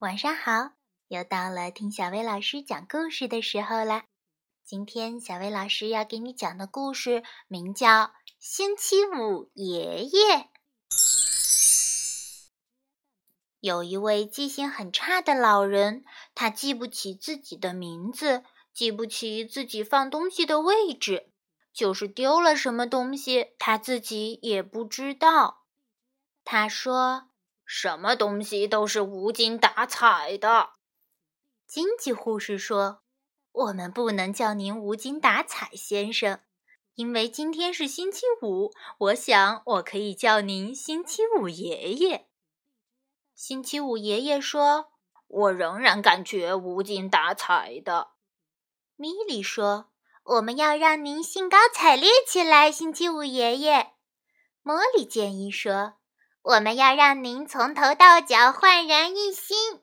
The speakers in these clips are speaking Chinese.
晚上好，又到了听小薇老师讲故事的时候了。今天小薇老师要给你讲的故事名叫《星期五爷爷》。有一位记性很差的老人，他记不起自己的名字，记不起自己放东西的位置，就是丢了什么东西，他自己也不知道。他说。什么东西都是无精打采的。经济护士说：“我们不能叫您无精打采先生，因为今天是星期五。我想我可以叫您星期五爷爷。”星期五爷爷说：“我仍然感觉无精打采的。”米莉说：“我们要让您兴高采烈起来，星期五爷爷。”茉莉建议说。我们要让您从头到脚焕然一新，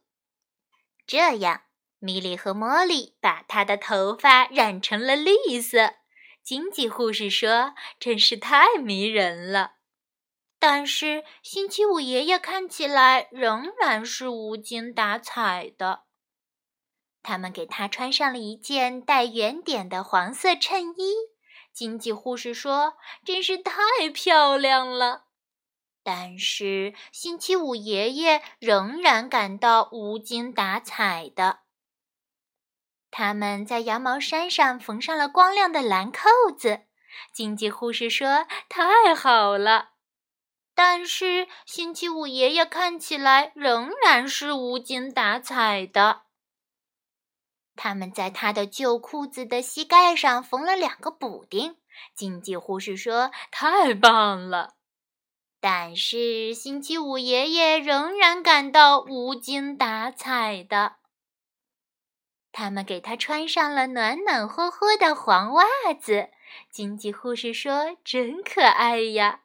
这样，米莉和茉莉把她的头发染成了绿色。经济护士说：“真是太迷人了。”但是，星期五爷爷看起来仍然是无精打采的。他们给他穿上了一件带圆点的黄色衬衣。经济护士说：“真是太漂亮了。”但是星期五爷爷仍然感到无精打采的。他们在羊毛衫上缝上了光亮的蓝扣子。经济护士说：“太好了。”但是星期五爷爷看起来仍然是无精打采的。他们在他的旧裤子的膝盖上缝了两个补丁。经济护士说：“太棒了。”但是星期五爷爷仍然感到无精打采的。他们给他穿上了暖暖和和的黄袜子。经济护士说：“真可爱呀！”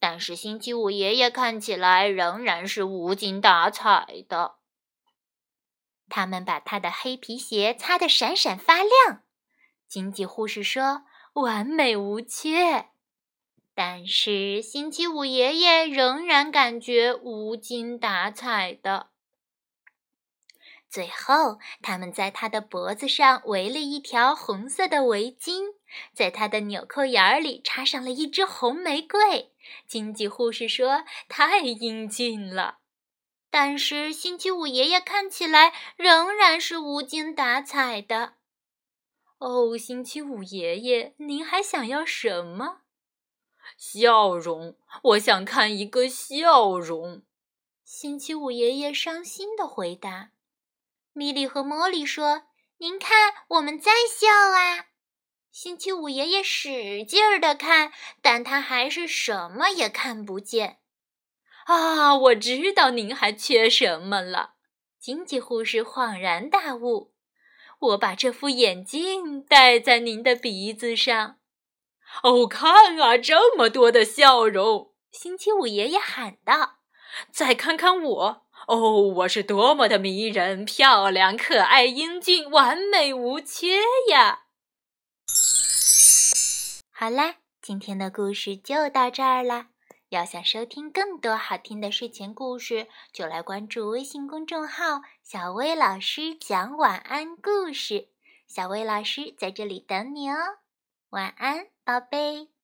但是星期五爷爷看起来仍然是无精打采的。他们把他的黑皮鞋擦得闪闪发亮。经济护士说：“完美无缺。”但是星期五爷爷仍然感觉无精打采的。最后，他们在他的脖子上围了一条红色的围巾，在他的纽扣眼里插上了一支红玫瑰。经济护士说：“太英俊了。”但是星期五爷爷看起来仍然是无精打采的。哦，星期五爷爷，您还想要什么？笑容，我想看一个笑容。星期五爷爷伤心的回答。米莉和茉莉说：“您看，我们在笑啊。”星期五爷爷使劲儿的看，但他还是什么也看不见。啊，我知道您还缺什么了。经济护士恍然大悟：“我把这副眼镜戴在您的鼻子上。”哦，看啊，这么多的笑容！星期五爷爷喊道：“再看看我，哦，我是多么的迷人、漂亮、可爱、英俊、完美无缺呀！”好啦，今天的故事就到这儿啦。要想收听更多好听的睡前故事，就来关注微信公众号“小薇老师讲晚安故事”。小薇老师在这里等你哦。晚安，宝贝。